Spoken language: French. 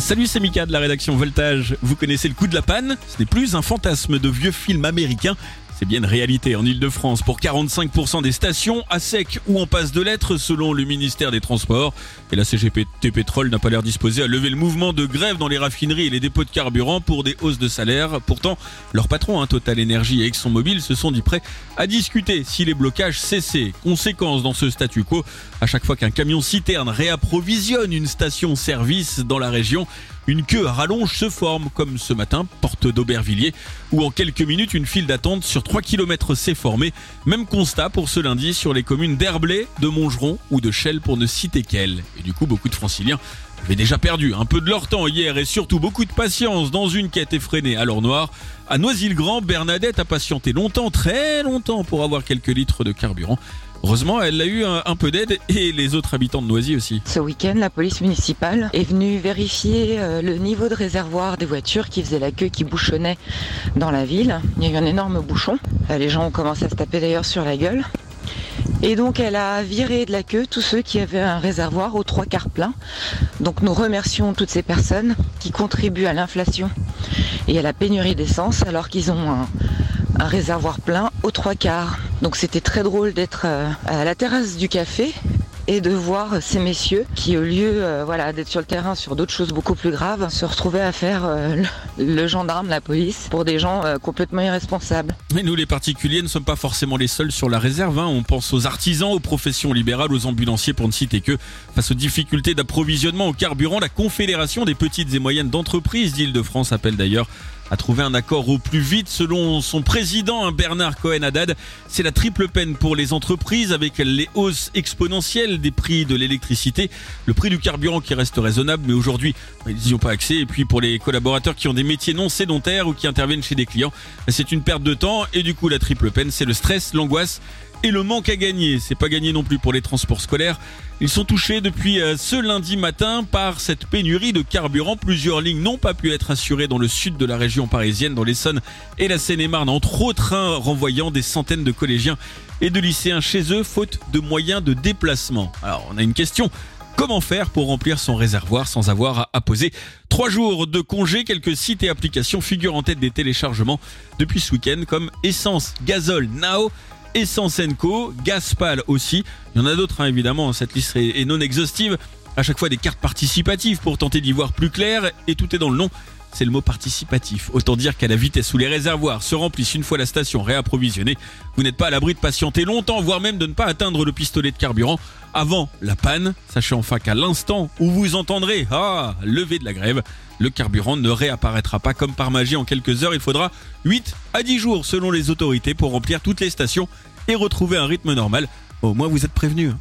Salut, c'est Mika de la rédaction Voltage. Vous connaissez le coup de la panne? Ce n'est plus un fantasme de vieux film américain. C'est bien une réalité en Ile-de-France pour 45% des stations à sec ou en passe de lettres selon le ministère des Transports. Et la CGPT Pétrole n'a pas l'air disposée à lever le mouvement de grève dans les raffineries et les dépôts de carburant pour des hausses de salaire. Pourtant, leur patron, hein, Total Energy et ExxonMobil, se sont dit prêts à discuter si les blocages cessaient. Conséquence dans ce statu quo, à chaque fois qu'un camion citerne réapprovisionne une station-service dans la région, une queue à rallonge se forme, comme ce matin, porte d'Aubervilliers, où en quelques minutes, une file d'attente sur 3 km s'est formée. Même constat pour ce lundi sur les communes d'Herblay, de Montgeron ou de Chelles pour ne citer qu'elles. Et du coup, beaucoup de franciliens avaient déjà perdu un peu de leur temps hier et surtout beaucoup de patience dans une quête effrénée à l'or noir. À Noisy-le-Grand, Bernadette a patienté longtemps, très longtemps, pour avoir quelques litres de carburant. Heureusement, elle a eu un, peu d'aide et les autres habitants de Noisy aussi. Ce week-end, la police municipale est venue vérifier euh, le niveau de réservoir des voitures qui faisaient la queue, qui bouchonnait dans la ville. Il y a eu un énorme bouchon. Euh, Les gens ont commencé à se taper d'ailleurs sur la gueule. Et donc elle a viré de la queue tous ceux qui avaient un réservoir aux trois quarts plein. Donc nous remercions toutes ces personnes qui contribuent à l'inflation et à la pénurie d'essence alors qu'ils ont un, réservoir plein aux trois quarts. Donc c'était très drôle d'être euh, à la terrasse du café et de voir ces messieurs qui, au lieu euh, voilà, d'être sur le terrain sur d'autres choses beaucoup plus graves, se retrouvaient à faire euh, le, gendarme, la police, pour des gens euh, complètement irresponsables. Mais nous, les particuliers, ne sommes pas forcément les seuls sur la réserve. hein. On pense aux artisans, aux professions libérales, aux ambulanciers, pour ne citer que. Face aux difficultés d'approvisionnement au carburant, la Confédération des petites et moyennes d'entreprises d'Île-de-France appelle d'ailleurs à trouver un accord au plus vite. Selon son président, hein, Bernard Cohen-Haddad, c'est la triple peine pour les entreprises avec les hausses exponentielles des prix de l'électricité, le prix du carburant qui reste raisonnable, mais aujourd'hui, ils n'y ont pas accès. Et puis pour les collaborateurs qui ont des métiers non sédentaires ou qui interviennent chez des clients, c'est une perte de temps. Et du coup, la triple peine, c'est le stress, l'angoisse et le manque à gagner. C'est pas gagné non plus pour les transports scolaires. Ils sont touchés depuis euh, ce lundi matin par cette pénurie de carburant. Plusieurs lignes n'ont pas pu être assurées dans le sud de la région parisienne, dans l'Essonne et la Seine-et-Marne, entre autres, hein, renvoyant des centaines de collégiens et de lycéens chez eux, faute de moyens de déplacement. Alors, on a une question. Comment faire pour remplir son réservoir sans avoir à- poser Trois jours de congé, quelques sites et applications figurent en tête des téléchargements depuis ce week-end comme Essence, Gazole, Nao, Essence Co, Gaspal aussi. Il y en a d'autres hein, évidemment, cette liste est, est non exhaustive. À chaque fois des cartes participatives pour tenter d'y voir plus clair et tout est dans le nom. C'est le mot participatif. Autant dire qu'à la vitesse où les réservoirs se remplissent une fois la station réapprovisionnée, vous n'êtes pas à l'abri de patienter longtemps, voire même de ne pas atteindre le pistolet de carburant avant la panne. Sachez enfin qu'à l'instant où vous entendrez ah lever de la grève, le carburant ne réapparaîtra pas comme par magie en quelques heures. Il faudra 8 à 10 jours selon les autorités pour remplir toutes les stations et retrouver un rythme normal. Au moins vous êtes prévenus. hein.